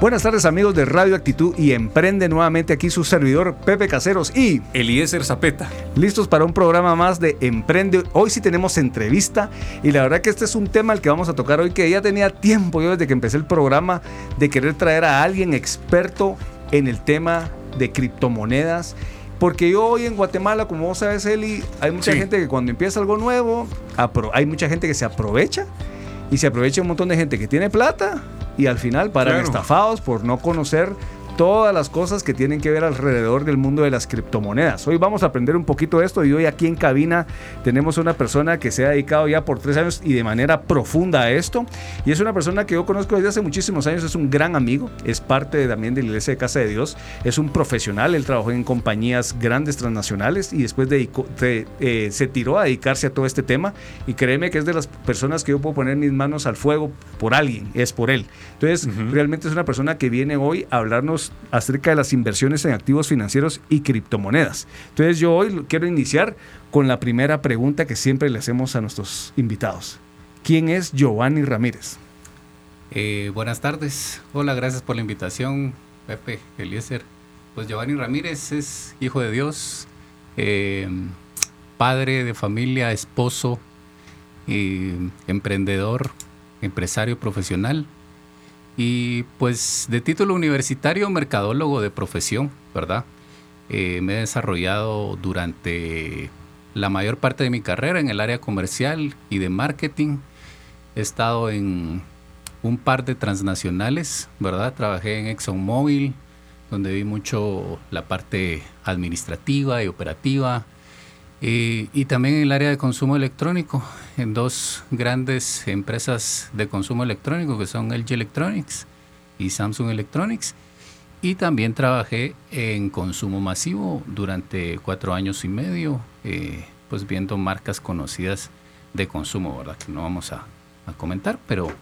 Buenas tardes amigos de Radio Actitud y emprende nuevamente aquí su servidor Pepe Caseros y Eliezer Zapeta. Listos para un programa más de Emprende. Hoy sí tenemos entrevista y la verdad que este es un tema al que vamos a tocar hoy que ya tenía tiempo yo desde que empecé el programa de querer traer a alguien experto en el tema de criptomonedas. Porque yo hoy en Guatemala, como vos sabes, Eli, hay mucha gente que cuando empieza algo nuevo, hay mucha gente que se aprovecha y se aprovecha un montón de gente que tiene plata y al final paran estafados por no conocer todas las cosas que tienen que ver alrededor del mundo de las criptomonedas. Hoy vamos a aprender un poquito de esto y hoy aquí en cabina tenemos una persona que se ha dedicado ya por tres años y de manera profunda a esto. Y es una persona que yo conozco desde hace muchísimos años, es un gran amigo, es parte también de la Iglesia de Casa de Dios, es un profesional, él trabajó en compañías grandes transnacionales y después de, eh, se tiró a dedicarse a todo este tema y créeme que es de las personas que yo puedo poner mis manos al fuego por alguien, es por él. Entonces, realmente es una persona que viene hoy a hablarnos acerca de las inversiones en activos financieros y criptomonedas. Entonces yo hoy quiero iniciar con la primera pregunta que siempre le hacemos a nuestros invitados. ¿Quién es Giovanni Ramírez? Eh, buenas tardes. Hola, gracias por la invitación, Pepe, Eliezer. Pues Giovanni Ramírez es hijo de Dios, eh, padre de familia, esposo, emprendedor, empresario profesional. Y pues de título universitario, mercadólogo de profesión, ¿verdad? Eh, me he desarrollado durante la mayor parte de mi carrera en el área comercial y de marketing. He estado en un par de transnacionales, ¿verdad? Trabajé en ExxonMobil, donde vi mucho la parte administrativa y operativa. Y también en el área de consumo electrónico, en dos grandes empresas de consumo electrónico que son LG Electronics y Samsung Electronics. Y también trabajé en consumo masivo durante cuatro años y medio, eh, pues viendo marcas conocidas de consumo, ¿verdad? Que no vamos a comentar, pero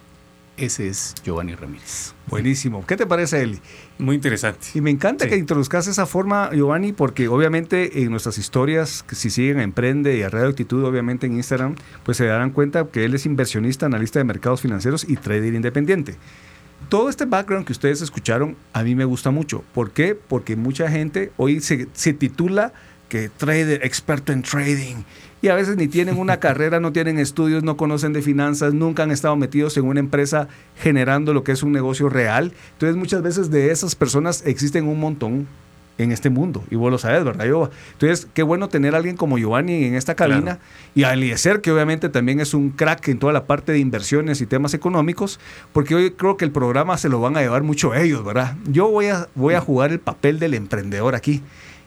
ese es Giovanni Ramírez. Buenísimo. ¿Qué te parece, Eli? Muy interesante. Y me encanta que introduzcas esa forma, Giovanni, porque obviamente en nuestras historias, si siguen a Emprende y a Radio Actitud, obviamente en Instagram, pues se darán cuenta que él es inversionista, analista de mercados financieros y trader independiente. Todo este background que ustedes escucharon a mí me gusta mucho. ¿Por qué? Porque mucha gente hoy se, se titula que trader, experto en trading y a veces ni tienen una carrera, no tienen estudios, no conocen de finanzas, nunca han estado metidos en una empresa generando lo que es un negocio real. Entonces muchas veces de esas personas existen un montón en este mundo. Y vos lo sabes, ¿verdad, Yoba? Entonces, qué bueno tener a alguien como Giovanni en esta cabina y a Eliezer, que obviamente también es un crack en toda la parte de inversiones y temas económicos, porque hoy creo que el programa se lo van a llevar mucho ellos, ¿verdad? Yo voy a, voy a jugar el papel del emprendedor aquí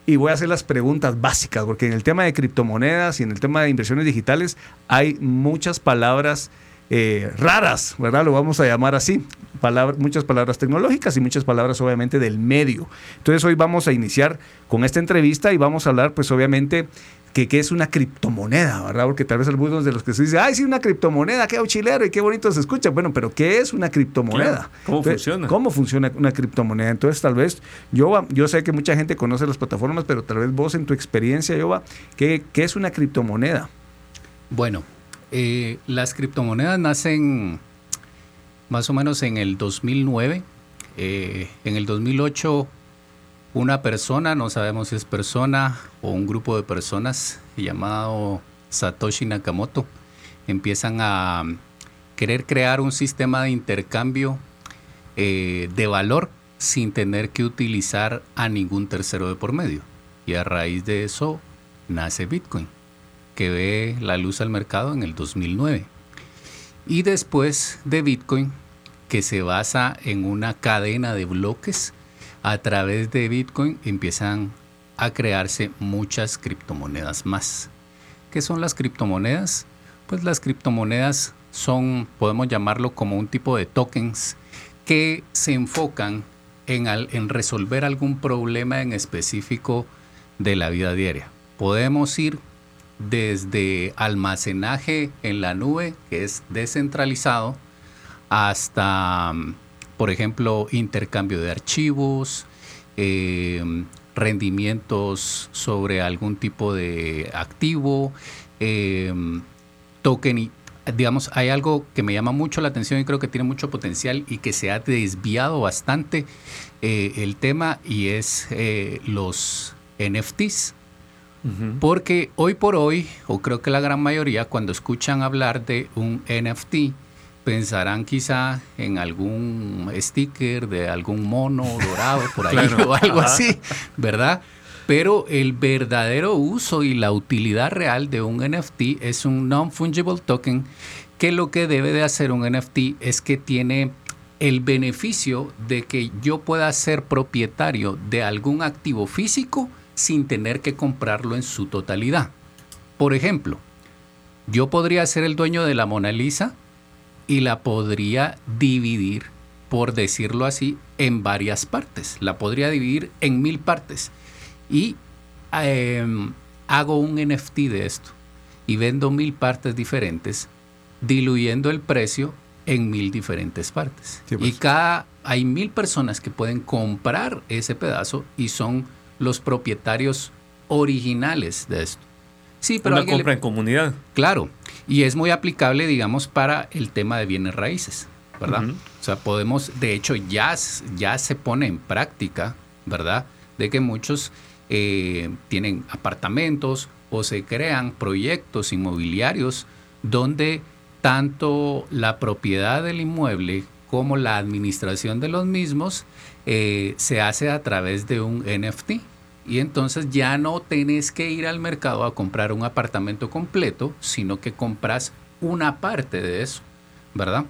y voy a hacer las preguntas básicas, porque en el tema de criptomonedas y en el tema de inversiones digitales hay muchas palabras eh, raras, ¿verdad? Lo vamos a llamar así. muchas palabras tecnológicas y muchas palabras obviamente del medio. Entonces hoy vamos a iniciar con esta entrevista y vamos a hablar pues obviamente que, es una criptomoneda, ¿verdad? Porque tal vez algunos de los que se dicen, ay, sí, una criptomoneda, qué auxiliar y qué bonito se escucha. Bueno, pero ¿qué es una criptomoneda? ¿Cómo funciona? ¿Cómo funciona una criptomoneda? Entonces, tal vez, yo, yo sé que mucha gente conoce las plataformas, pero tal vez vos en tu experiencia, Yoba, ¿qué, qué es una criptomoneda? Bueno, eh, las criptomonedas nacen más o menos en el 2009. Eh, en el 2008 una persona, no sabemos si es persona o un grupo de personas llamado Satoshi Nakamoto, empiezan a querer crear un sistema de intercambio eh, de valor sin tener que utilizar a ningún tercero de por medio. Y a raíz de eso nace Bitcoin, que ve la luz al mercado en el 2009. Y después de Bitcoin, que se basa en una cadena de bloques a través de Bitcoin empiezan a crearse muchas criptomonedas más. ¿Qué son las criptomonedas? Pues las criptomonedas son, podemos llamarlo como un tipo de tokens que se enfocan en, en resolver algún problema en específico de la vida diaria. Podemos ir desde almacenaje en la nube, que es descentralizado, hasta, por ejemplo, intercambio de archivos, eh, rendimientos sobre algún tipo de activo, eh, token, digamos, hay algo que me llama mucho la atención y creo que tiene mucho potencial y que se ha desviado bastante eh, el tema y es eh, los NFTs. Porque hoy por hoy, o creo que la gran mayoría, cuando escuchan hablar de un NFT, pensarán quizá en algún sticker de algún mono dorado por ahí o algo así, ¿verdad? Pero el verdadero uso y la utilidad real de un NFT es un non-fungible token que lo que debe de hacer un NFT es que tiene el beneficio de que yo pueda ser propietario de algún activo físico sin tener que comprarlo en su totalidad. Por ejemplo, yo podría ser el dueño de la Mona Lisa y la podría dividir, por decirlo así, en varias partes. La podría dividir en mil partes y em, hago un NFT de esto y vendo mil partes diferentes, diluyendo el precio en mil diferentes partes. Sí, pues. Y cada hay mil personas que pueden comprar ese pedazo y son los propietarios originales de esto. Sí, pero Una le- compra en comunidad. Claro, y es muy aplicable, digamos, para el tema de bienes raíces, ¿verdad? O sea, podemos, de hecho, ya, ya se pone en práctica, ¿verdad? De que muchos eh, tienen apartamentos o se crean proyectos inmobiliarios donde tanto la propiedad del inmueble como la administración de los mismos eh, se hace a través de un NFT. Y entonces ya no tenés que ir al mercado a comprar un apartamento completo, sino que compras una parte de eso, ¿verdad?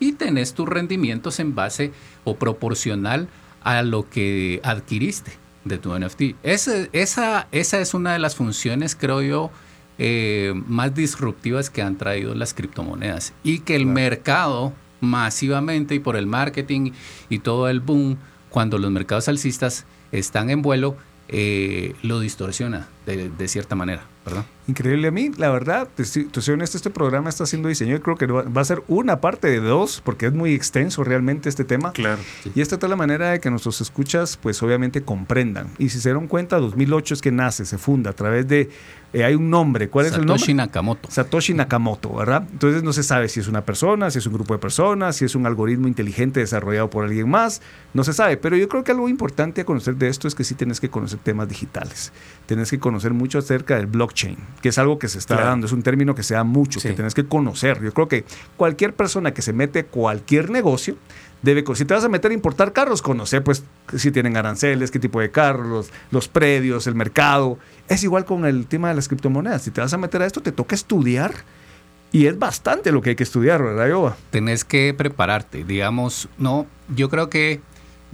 Y tenés tus rendimientos en base o proporcional a lo que adquiriste de tu NFT. Ese- esa, esa es una de las funciones, creo yo, eh, más disruptivas que han traído las criptomonedas y que el mercado masivamente y por el marketing y todo el boom, cuando los mercados alcistas están en vuelo, eh, lo distorsiona de, de cierta manera, ¿verdad? Increíble a mí, la verdad, te soy, te soy honesto, este programa está siendo diseñado, y creo que va a ser una parte de dos, porque es muy extenso realmente este tema. Claro. Y esta es la manera de que nuestros escuchas, pues obviamente comprendan. Y si se dieron cuenta, 2008 es que nace, se funda a través de, eh, hay un nombre, ¿cuál es el Satoshi nombre? Nakamoto. Satoshi Nakamoto, ¿verdad? Entonces no se sabe si es una persona, si es un grupo de personas, si es un algoritmo inteligente desarrollado por alguien más, no se sabe. Pero yo creo que algo importante a conocer de esto es que sí tienes que conocer temas digitales. Tienes que conocer mucho acerca del blockchain, que es algo que se está Claro. dando, es un término que se da mucho, Sí. que tienes que conocer. Yo creo que cualquier persona que se mete cualquier negocio, debe, si te vas a meter a importar carros, conocer pues si tienen aranceles, qué tipo de carros, los, los predios, el mercado. Es igual con el tema de las criptomonedas. Si te vas a meter a esto, te toca estudiar. Y es bastante lo que hay que estudiar, ¿verdad, Yoba? tenés que prepararte. Digamos, no, yo creo que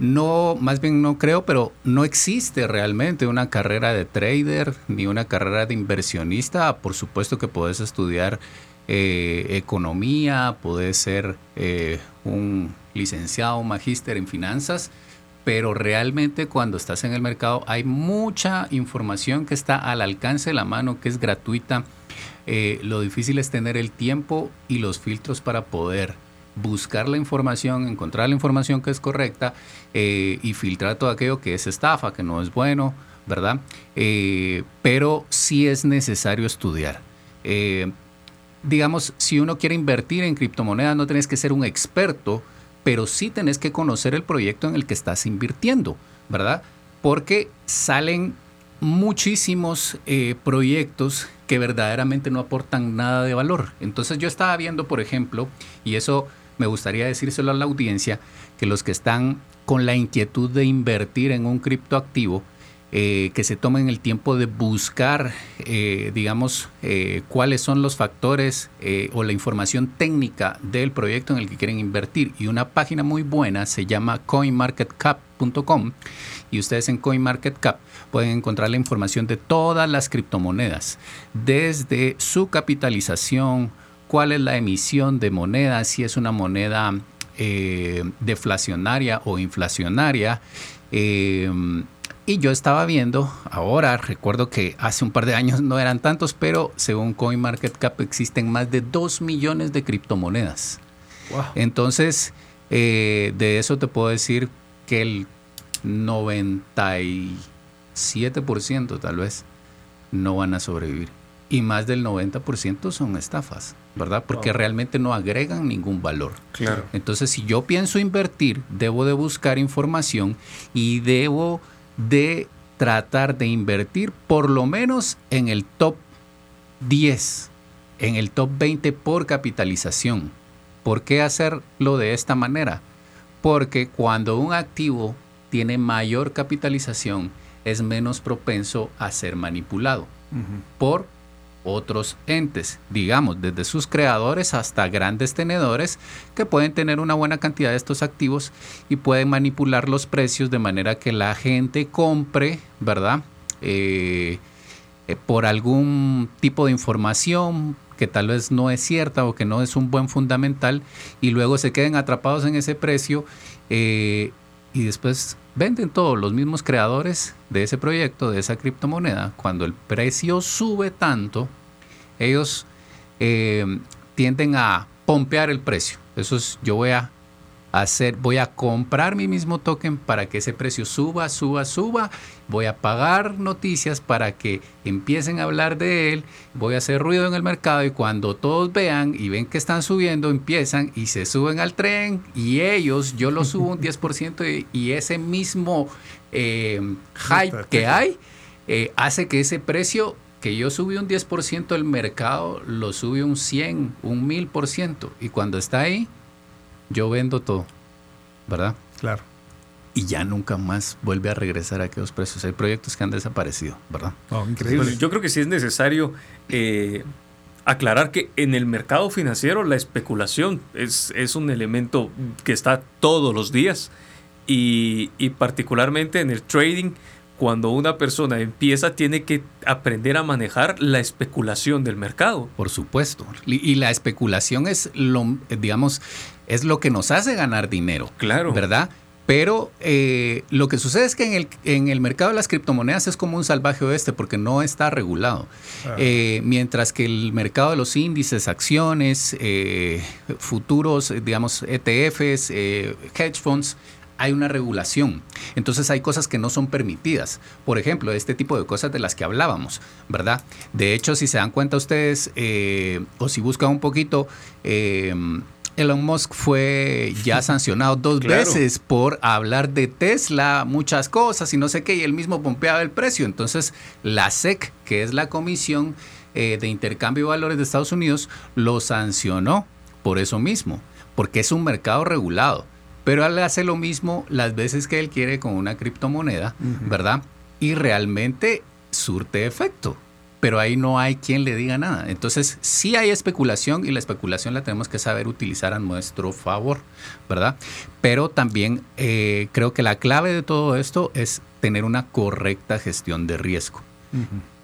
no, más bien no creo, pero no existe realmente una carrera de trader ni una carrera de inversionista. Por supuesto que puedes estudiar eh, economía, puedes ser eh, un licenciado, un magíster en finanzas, pero realmente cuando estás en el mercado hay mucha información que está al alcance de la mano, que es gratuita. Eh, lo difícil es tener el tiempo y los filtros para poder buscar la información, encontrar la información que es correcta eh, y filtrar todo aquello que es estafa, que no es bueno, ¿verdad? Eh, pero sí es necesario estudiar. Eh, digamos, si uno quiere invertir en criptomonedas, no tenés que ser un experto, pero sí tenés que conocer el proyecto en el que estás invirtiendo, ¿verdad? Porque salen muchísimos proyectos que verdaderamente no aportan nada de valor. Entonces yo estaba viendo, por ejemplo, y eso me gustaría decírselo a la audiencia, que los que están con la inquietud de invertir en un criptoactivo, eh, que se tomen el tiempo de buscar, eh, digamos, eh, cuáles son los factores o la información técnica del proyecto en el que quieren invertir. Y una página muy buena se llama coinmarketcap.com y ustedes en CoinMarketCap pueden encontrar la información de todas las criptomonedas, desde su capitalización, cuál es la emisión de moneda, si es una moneda eh, deflacionaria o inflacionaria, eh, Y yo estaba viendo, ahora recuerdo que hace un par de años no eran tantos, pero según CoinMarketCap existen más de 2 millones de criptomonedas. Entonces, eh, de eso te puedo decir que el 97% tal vez no van a sobrevivir. Y más del 90% son estafas, ¿verdad? Porque realmente no agregan ningún valor. Claro. Entonces, si yo pienso invertir, debo de buscar información y debo de tratar de invertir por lo menos en el top 10, en el top 20 por capitalización. ¿Por qué hacerlo de esta manera? Porque cuando un activo tiene mayor capitalización, es menos propenso a ser manipulado por otros entes, digamos, desde sus creadores hasta grandes tenedores que pueden tener una buena cantidad de estos activos y pueden manipular los precios de manera que la gente compre, ¿verdad? Eh, eh, por algún tipo de información que tal vez no es cierta o que no es un buen fundamental y luego se queden atrapados en ese precio eh, y después venden todos los mismos creadores de ese proyecto, de esa criptomoneda, cuando el precio sube tanto, ellos eh, tienden a pompear el precio. Eso es, yo voy a hacer, voy a comprar mi mismo token para que ese precio suba, suba, suba. Voy a pagar noticias para que empiecen a hablar de él. Voy a hacer ruido en el mercado y cuando todos vean y ven que están subiendo, empiezan y se suben al tren y ellos, yo lo subo un 10% y, ese mismo eh, hype que hay eh, hace que ese precio que yo subí un 10%, el mercado lo sube un 100, un 1000%. Y cuando está ahí, yo vendo todo, ¿verdad? Claro. Y ya nunca más vuelve a regresar a aquellos precios. Hay proyectos que han desaparecido, ¿verdad? increíble. yo creo que sí es necesario eh, aclarar que en el mercado financiero la especulación es, es un elemento que está todos los días y, y particularmente en el trading cuando una persona empieza tiene que aprender a manejar la especulación del mercado. Por supuesto. Y, la especulación es lo, digamos, es lo que nos hace ganar dinero. Claro. ¿Verdad? Pero eh, lo que sucede es que en el, en el, mercado de las criptomonedas es como un salvaje oeste porque no está regulado. Ah. Eh, mientras que el mercado de los índices, acciones, eh, futuros, digamos, ETFs, hedge funds, hay una regulación. Entonces hay cosas que no son permitidas. Por ejemplo, este tipo de cosas de las que hablábamos, ¿verdad? De hecho, si se dan cuenta ustedes, o si buscan un poquito, Elon Musk fue ya sancionado dos veces por hablar de Tesla, muchas cosas y no sé qué, y él mismo pompeaba el precio. Entonces, la SEC, que es la Comisión eh, de Intercambio de Valores de Estados Unidos, lo sancionó por eso mismo, porque es un mercado regulado. Pero él hace lo mismo las veces que él quiere con una criptomoneda, ¿verdad? Y realmente surte efecto. Pero ahí no hay quien le diga nada. Entonces, sí hay especulación y la especulación la tenemos que saber utilizar a nuestro favor, ¿verdad? Pero también eh, creo que la clave de todo esto es tener una correcta gestión de riesgo.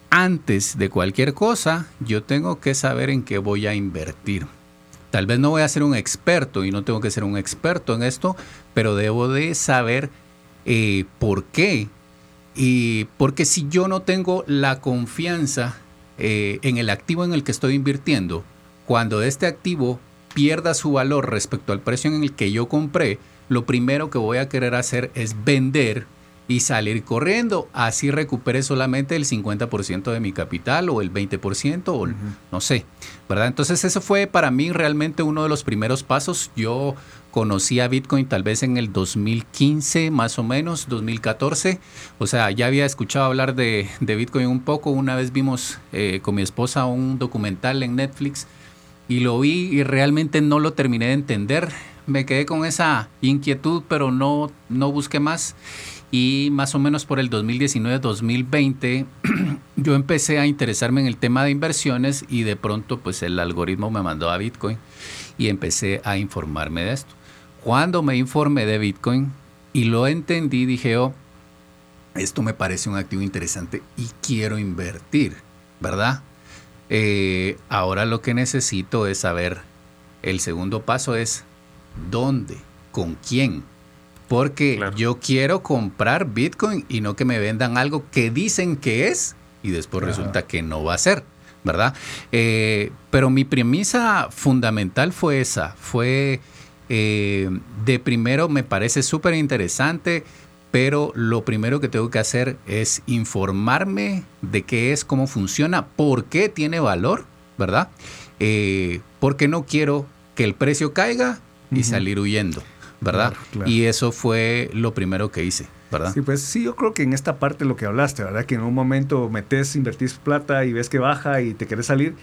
Antes de cualquier cosa, yo tengo que saber en qué voy a invertir. Tal vez no voy a ser un experto y no tengo que ser un experto en esto, pero debo de saber eh, por qué. Y porque si yo no tengo la confianza eh, en el activo en el que estoy invirtiendo, cuando este activo pierda su valor respecto al precio en el que yo compré, lo primero que voy a querer hacer es vender y salir corriendo. Así recupere solamente el 50% de mi capital o el 20% o no sé, ¿verdad? Entonces eso fue para mí realmente uno de los primeros pasos. Yo conocí a Bitcoin tal vez en el 2015 más o menos, 2014. O sea, ya había escuchado hablar de, Bitcoin un poco. Una vez vimos eh, con mi esposa un documental en Netflix y lo vi y realmente no lo terminé de entender. Me quedé con esa inquietud, pero no, no busqué más y más o menos por el 2019-2020 yo empecé a interesarme en el tema de inversiones y de pronto pues el algoritmo me mandó a Bitcoin y empecé a informarme de esto. Cuando me informé de Bitcoin y lo entendí, dije, oh, esto me parece un activo interesante y quiero invertir, ¿verdad? Eh, ahora lo que necesito es saber, el segundo paso es dónde, con quién, Porque yo quiero comprar Bitcoin y no que me vendan algo que dicen que es y después resulta que no va a ser. ¿Verdad? Eh, pero mi premisa fundamental fue esa, fue eh, de primero me parece súper interesante, pero lo primero que tengo que hacer es informarme de qué es, cómo funciona, por qué tiene valor, ¿verdad? Eh, porque no quiero que el precio caiga y salir huyendo. ¿verdad? Y eso fue lo primero que hice, ¿verdad? Sí, pues sí, yo creo que en esta parte lo que hablaste, ¿verdad? Que en un momento metes, invertís plata y ves que baja y te querés salir.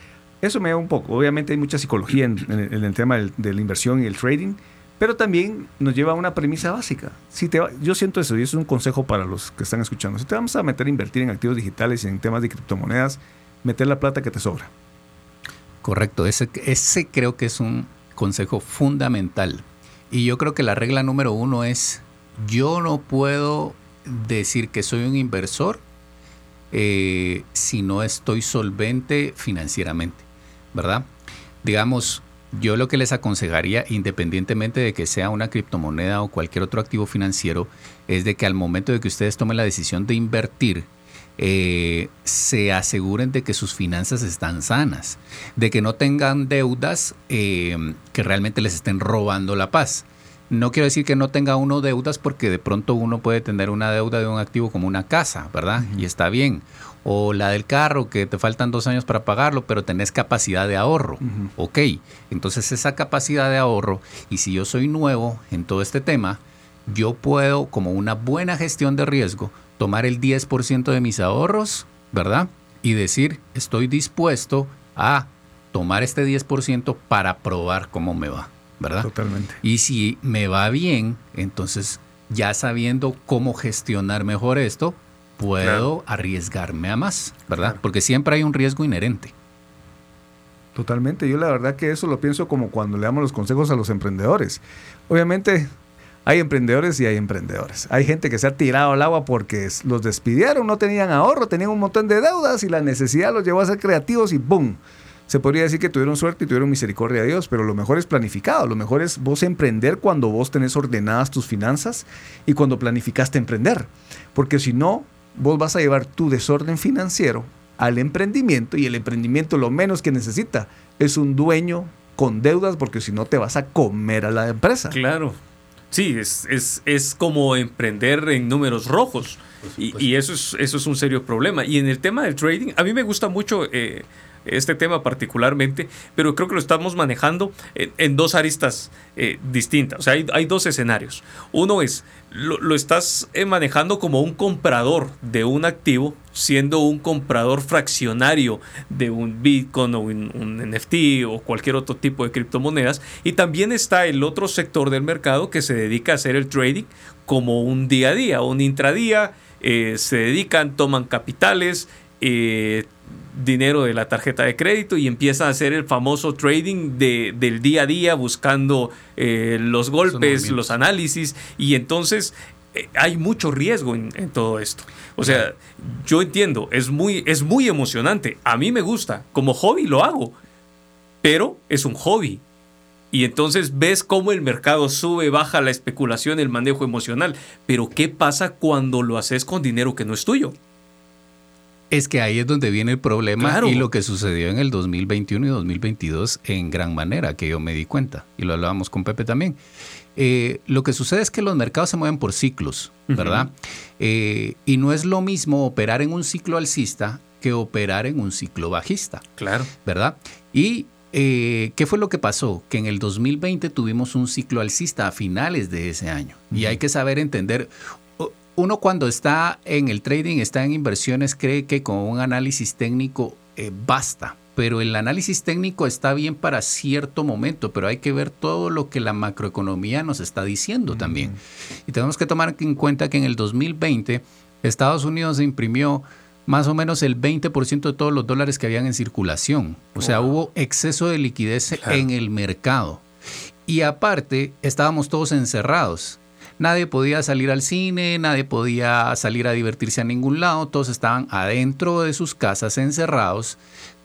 Eso me da un poco. Obviamente hay mucha psicología en, el tema de la inversión y el trading, pero también nos lleva a una premisa básica. Si te yo siento eso y eso es un consejo para los que están escuchando. Si te vamos a meter a invertir en activos digitales y en temas de criptomonedas, meter la plata que te sobra. Correcto, ese, ese creo que es un consejo fundamental y yo creo que la regla número uno es, yo no puedo decir que soy un inversor eh, si no estoy solvente financieramente, ¿verdad? Digamos, yo lo que les aconsejaría, independientemente de que sea una criptomoneda o cualquier otro activo financiero, es de que al momento de que ustedes tomen la decisión de invertir, eh, se aseguren de que sus finanzas están sanas, de que no tengan deudas eh, que realmente les estén robando la paz. No quiero decir que no tenga uno deudas porque de pronto uno puede tener una deuda de un activo como una casa, ¿verdad? Y está bien. O la del carro, que te faltan dos años para pagarlo, pero tenés capacidad de ahorro. Ok, entonces esa capacidad de ahorro, y si yo soy nuevo en todo este tema, yo puedo, como una buena gestión de riesgo, tomar el 10% de mis ahorros, ¿verdad? Y decir, estoy dispuesto a tomar este 10% para probar cómo me va, ¿verdad? Totalmente. Y si me va bien, entonces ya sabiendo cómo gestionar mejor esto, puedo arriesgarme a más, ¿verdad? Porque siempre hay un riesgo inherente. Totalmente. Yo la verdad que eso lo pienso como cuando le damos los consejos a los emprendedores. Obviamente hay emprendedores y hay emprendedores. Hay gente que se ha tirado al agua porque los despidieron, no tenían ahorro, tenían un montón de deudas y la necesidad los llevó a ser creativos y ¡boom! Se podría decir que tuvieron suerte y tuvieron misericordia de Dios, pero lo mejor es planificado. Lo mejor es vos emprender cuando vos tenés ordenadas tus finanzas y cuando planificaste emprender. Porque si no, vos vas a llevar tu desorden financiero al emprendimiento y el emprendimiento lo menos que necesita es un dueño con deudas porque si no te vas a comer a la empresa. Claro. Sí, es, es, es como emprender en números rojos. Y, y, eso, es, eso es un serio problema. Y en el tema del trading, a mí me gusta mucho eh, este tema particularmente, pero creo que lo estamos manejando en, dos aristas eh, distintas. O sea, hay, dos escenarios. Uno es, lo, estás eh, manejando como un comprador de un activo, siendo un comprador fraccionario de un Bitcoin o un, NFT o cualquier otro tipo de criptomonedas. Y también está el otro sector del mercado que se dedica a hacer el trading como un día a día, un intradía. Eh, se dedican, toman capitales, dinero de la tarjeta de crédito y empieza a hacer el famoso trading de, del día a día buscando eh, los golpes, los análisis y entonces eh, hay mucho riesgo en, todo esto. O sea, yo entiendo, es muy, es muy emocionante, a mí me gusta, como hobby lo hago, pero es un hobby. Y entonces ves cómo el mercado sube, baja la especulación, el manejo emocional. Pero ¿qué pasa cuando lo haces con dinero que no es tuyo? Es que ahí es donde viene el problema y lo que sucedió en el 2021 y 2022 en gran manera, que yo me di cuenta, y lo hablábamos con Pepe también. Eh, lo que sucede es que los mercados se mueven por ciclos, ¿verdad? Eh, y no es lo mismo operar en un ciclo alcista que operar en un ciclo bajista. Claro. ¿Verdad? Y eh, ¿Qué fue lo que pasó? Que en el 2020 tuvimos un ciclo alcista a finales de ese año. Y hay que saber entender, uno cuando está en el trading, está en inversiones, cree que con un análisis técnico eh, basta. Pero el análisis técnico está bien para cierto momento, pero hay que ver todo lo que la macroeconomía nos está diciendo también. Y tenemos que tomar en cuenta que en el 2020 Estados Unidos imprimió más o menos el 20% de todos los dólares que habían en circulación. O sea, hubo exceso de liquidez en el mercado. Y aparte, estábamos todos encerrados. Nadie podía salir al cine, nadie podía salir a divertirse a ningún lado, todos estaban adentro de sus casas encerrados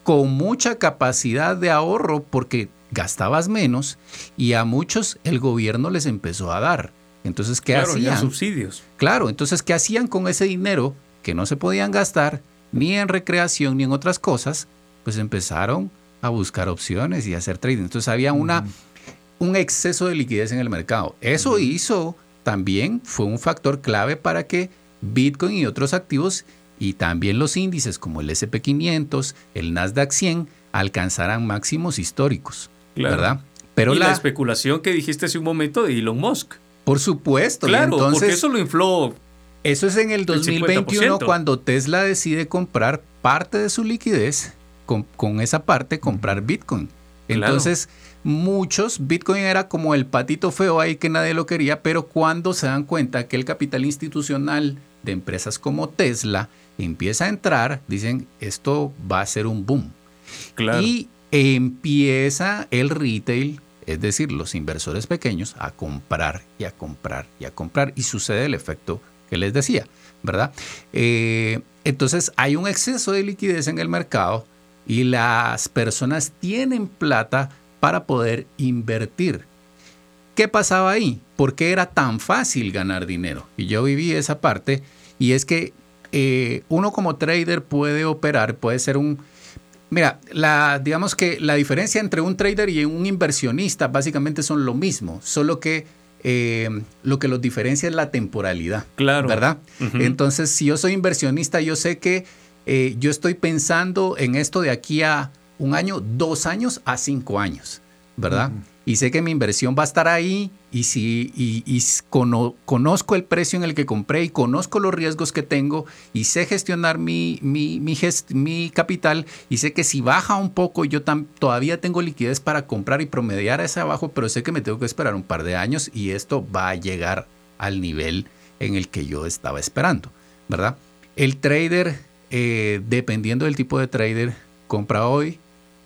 con mucha capacidad de ahorro porque gastabas menos y a muchos el gobierno les empezó a dar Entonces, ¿qué claro, hacían? subsidios. Claro, entonces, ¿qué hacían con ese dinero que no se podían gastar ni en recreación ni en otras cosas? Pues empezaron a buscar opciones y a hacer trading. Entonces, había una, un exceso de liquidez en el mercado. Eso hizo también, fue un factor clave para que Bitcoin y otros activos y también los índices como el SP500, el Nasdaq 100 alcanzaran máximos históricos, ¿verdad? Pero y la, especulación que dijiste hace un momento de Elon Musk. Por supuesto. Claro, entonces, porque eso lo infló. Eso es en el 2021 cuando Tesla decide comprar parte de su liquidez, con, con esa parte comprar Bitcoin. Entonces, muchos, Bitcoin era como el patito feo ahí que nadie lo quería, pero cuando se dan cuenta que el capital institucional de empresas como Tesla empieza a entrar, dicen, esto va a ser un boom. Y empieza el retail, es decir, los inversores pequeños, a comprar y a comprar y a comprar. Y sucede el efecto que les decía, ¿verdad? Eh, entonces hay un exceso de liquidez en el mercado y las personas tienen plata para poder invertir. ¿Qué pasaba ahí? ¿Por qué era tan fácil ganar dinero? Y yo viví esa parte y es que eh, uno como trader puede operar, puede ser un... Mira, la, digamos que la diferencia entre un trader y un inversionista básicamente son lo mismo, solo que eh, lo que los diferencia es la temporalidad. Claro. ¿Verdad? Entonces, si yo soy inversionista, yo sé que eh, yo estoy pensando en esto de aquí a un año, dos años a cinco años, ¿verdad? Y sé que mi inversión va a estar ahí y si y, conozco el precio en el que compré y conozco los riesgos que tengo y sé gestionar mi, mi, mi, capital y sé que si baja un poco yo todavía tengo liquidez para comprar y promediar ese abajo, pero sé que me tengo que esperar un par de años y esto va a llegar al nivel en el que yo estaba esperando, ¿verdad? El trader, eh, dependiendo del tipo de trader, compra hoy,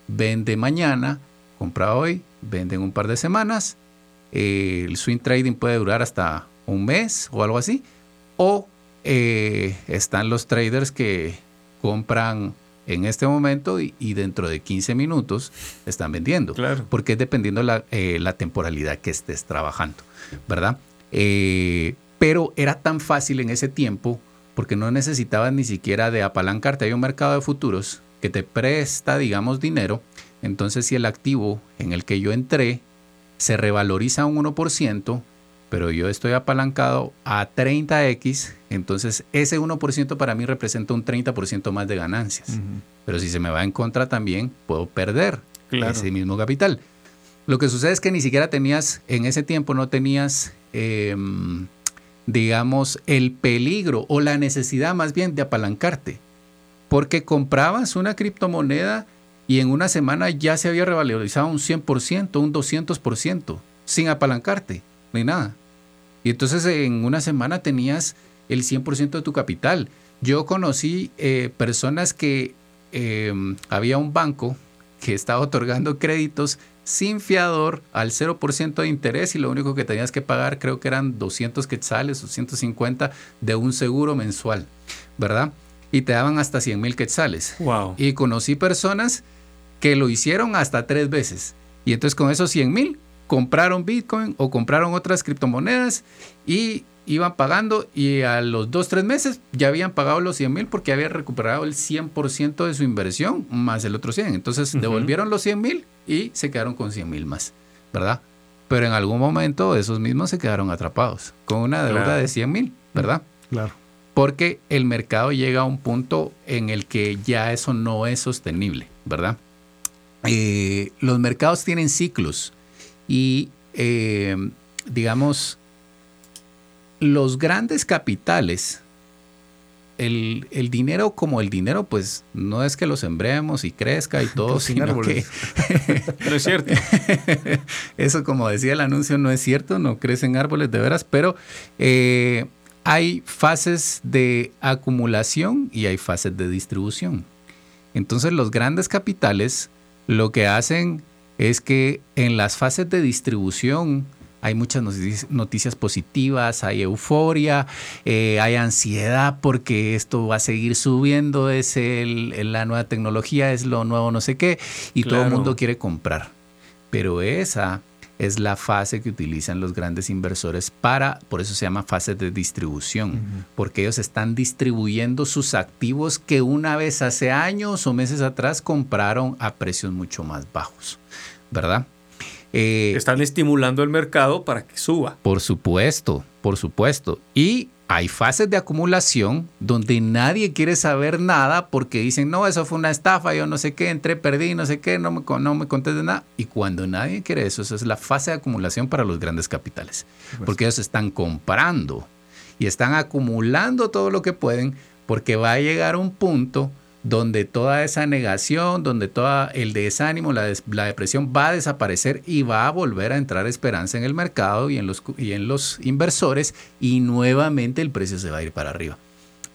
vende mañana, compra hoy, vende en un par de semanas. Eh, el swing trading puede durar hasta un mes o algo así. O eh, están los traders que compran en este momento y, dentro de 15 minutos están vendiendo. Claro. Porque es dependiendo la, la temporalidad que estés trabajando, ¿verdad? pero era tan fácil en ese tiempo porque no necesitabas ni siquiera de apalancarte. Hay un mercado de futuros que te presta, digamos, dinero entonces, si el activo en el que yo entré se revaloriza un 1%, pero yo estoy apalancado a 30x, entonces ese 1% para mí representa un 30% más de ganancias. Pero si se me va en contra también, puedo perder ese mismo capital. Lo que sucede es que ni siquiera tenías, en ese tiempo no tenías, em, digamos, el peligro o la necesidad más bien de apalancarte, porque comprabas una criptomoneda y en una semana ya se había revalorizado un 100%, un 200%, sin apalancarte, ni nada. Y entonces en una semana tenías el 100% de tu capital. Yo conocí eh, personas que em, había un banco que estaba otorgando créditos sin fiador al 0% de interés y lo único que tenías que pagar creo que eran 200 quetzales o 150 de un seguro mensual, ¿verdad? Y te daban hasta 100 mil quetzales. Wow. Y conocí personas que lo hicieron hasta tres veces. Y entonces con esos 100 mil compraron Bitcoin o compraron otras criptomonedas y iban pagando y a los dos, tres meses ya habían pagado los 100 mil porque habían recuperado el 100% de su inversión más el otro 100. Entonces devolvieron los 100 mil y se quedaron con 100 mil más, ¿verdad? Pero en algún momento esos mismos se quedaron atrapados con una deuda de 100 mil, ¿verdad? Claro. Porque el mercado llega a un punto en el que ya eso no es sostenible, ¿verdad? Eh, los mercados tienen ciclos y, eh, digamos, los grandes capitales, el, dinero como el dinero, pues no es que lo sembremos y crezca y todo, sino que... no es cierto. Eso, como decía el anuncio, no es cierto, no crecen árboles de veras, pero eh, hay fases de acumulación y hay fases de distribución. Entonces los grandes capitales lo que hacen es que en las fases de distribución hay muchas noticias, positivas, hay euforia, eh, hay ansiedad porque esto va a seguir subiendo, es la nueva tecnología, es lo nuevo no sé qué, y todo el mundo quiere comprar. Pero esa es la fase que utilizan los grandes inversores para, por eso se llama fase de distribución, porque ellos están distribuyendo sus activos que una vez hace años o meses atrás compraron a precios mucho más bajos, ¿verdad? Eh, están estimulando el mercado para que suba. Por supuesto, por supuesto. Y hay fases de acumulación donde nadie quiere saber nada porque dicen, no, eso fue una estafa, yo no sé qué, entré, perdí, no sé qué, no me, no me conté de nada. Y cuando nadie quiere eso, esa es la fase de acumulación para los grandes capitales. Porque ellos están comprando y están acumulando todo lo que pueden porque va a llegar un punto donde toda esa negación, donde todo el desánimo, la, depresión va a desaparecer y va a volver a entrar esperanza en el mercado y en, los, y en los inversores y nuevamente el precio se va a ir para arriba.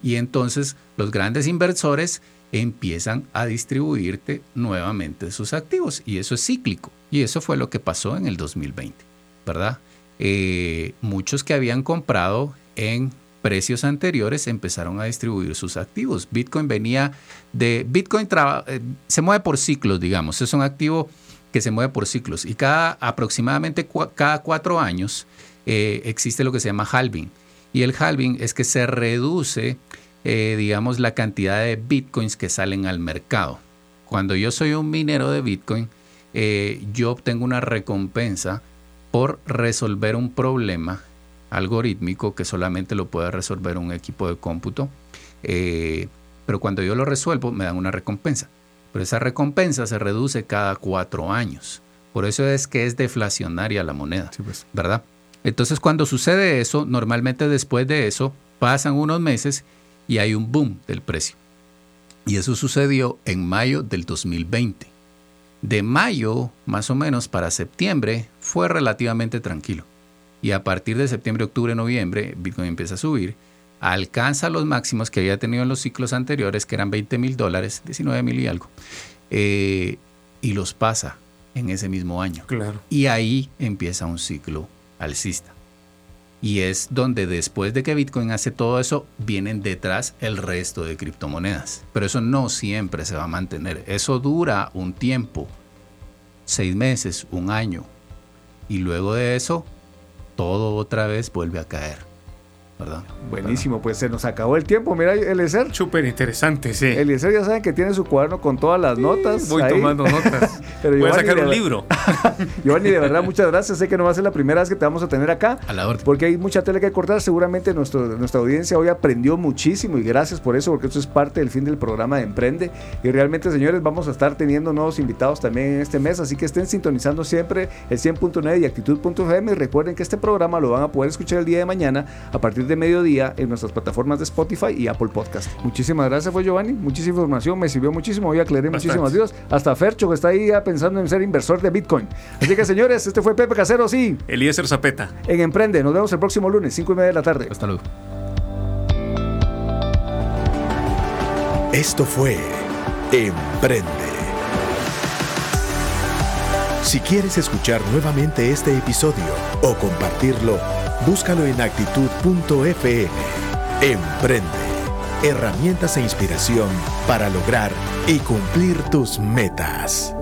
Y entonces los grandes inversores empiezan a distribuirte nuevamente sus activos y eso es cíclico. Y eso fue lo que pasó en el 2020, ¿verdad? Eh, muchos que habían comprado en precios anteriores empezaron a distribuir sus activos. Bitcoin venía de... Bitcoin eh, se mueve por ciclos, digamos. Es un activo que se mueve por ciclos. Y cada aproximadamente cada cuatro años eh, existe lo que se llama halving. Y el halving es que se reduce, eh, digamos, la cantidad de bitcoins que salen al mercado. Cuando yo soy un minero de bitcoin, yo obtengo una recompensa por resolver un problema algorítmico que solamente lo puede resolver un equipo de cómputo. Eh, pero cuando yo lo resuelvo me dan una recompensa. Pero esa recompensa se reduce cada cuatro años. Por eso es que es deflacionaria la moneda, pues. ¿verdad? Entonces cuando sucede eso, normalmente después de eso pasan unos meses y hay un boom del precio. Y eso sucedió en mayo del 2020. De mayo, más o menos, para septiembre, fue relativamente tranquilo y a partir de septiembre, octubre, noviembre, Bitcoin empieza a subir, alcanza los máximos que había tenido en los ciclos anteriores, que eran 20 mil dólares, 19 mil y algo, eh, y los pasa en ese mismo año. Claro. Y ahí empieza un ciclo alcista. Y es donde después de que Bitcoin hace todo eso, vienen detrás el resto de criptomonedas. Pero eso no siempre se va a mantener. Eso dura un tiempo, seis meses, un año. Y luego de eso todo otra vez vuelve a caer. Buenísimo, pues se nos acabó el tiempo. Mira, Eliezer. Súper interesante, sí. Eliezer ya saben que tiene su cuaderno con todas las notas. Voy tomando notas. Voy a sacar un libro. Giovanni, de verdad, muchas gracias. Sé que no va a ser la primera vez que te vamos a tener acá. A la orden. Porque hay mucha tele que cortar. Seguramente nuestro, nuestra audiencia hoy aprendió muchísimo y gracias por eso, porque esto es parte del fin del programa de Emprende. Y realmente, señores, vamos a estar teniendo nuevos invitados también en este mes. Así que estén sintonizando siempre el 100.9 y actitud.fm. Y recuerden que este programa lo van a poder escuchar el día de mañana a partir de mediodía en nuestras plataformas de Spotify y Apple Podcast. Muchísimas gracias, fue Giovanni. Muchísima información, me sirvió muchísimo. Hoy aclaré muchísimas dudas. Hasta Fercho, que está ahí ya pensando en ser inversor de Bitcoin. Así que, señores, este fue Pepe Casero, sí. Eliezer Zapeta. En Emprende. Nos vemos el próximo lunes, 5 y media de la tarde. Hasta luego. Esto fue Emprende. Si quieres escuchar nuevamente este episodio o compartirlo, búscalo en actitud.fm. Emprende. Herramientas e inspiración para lograr y cumplir tus metas.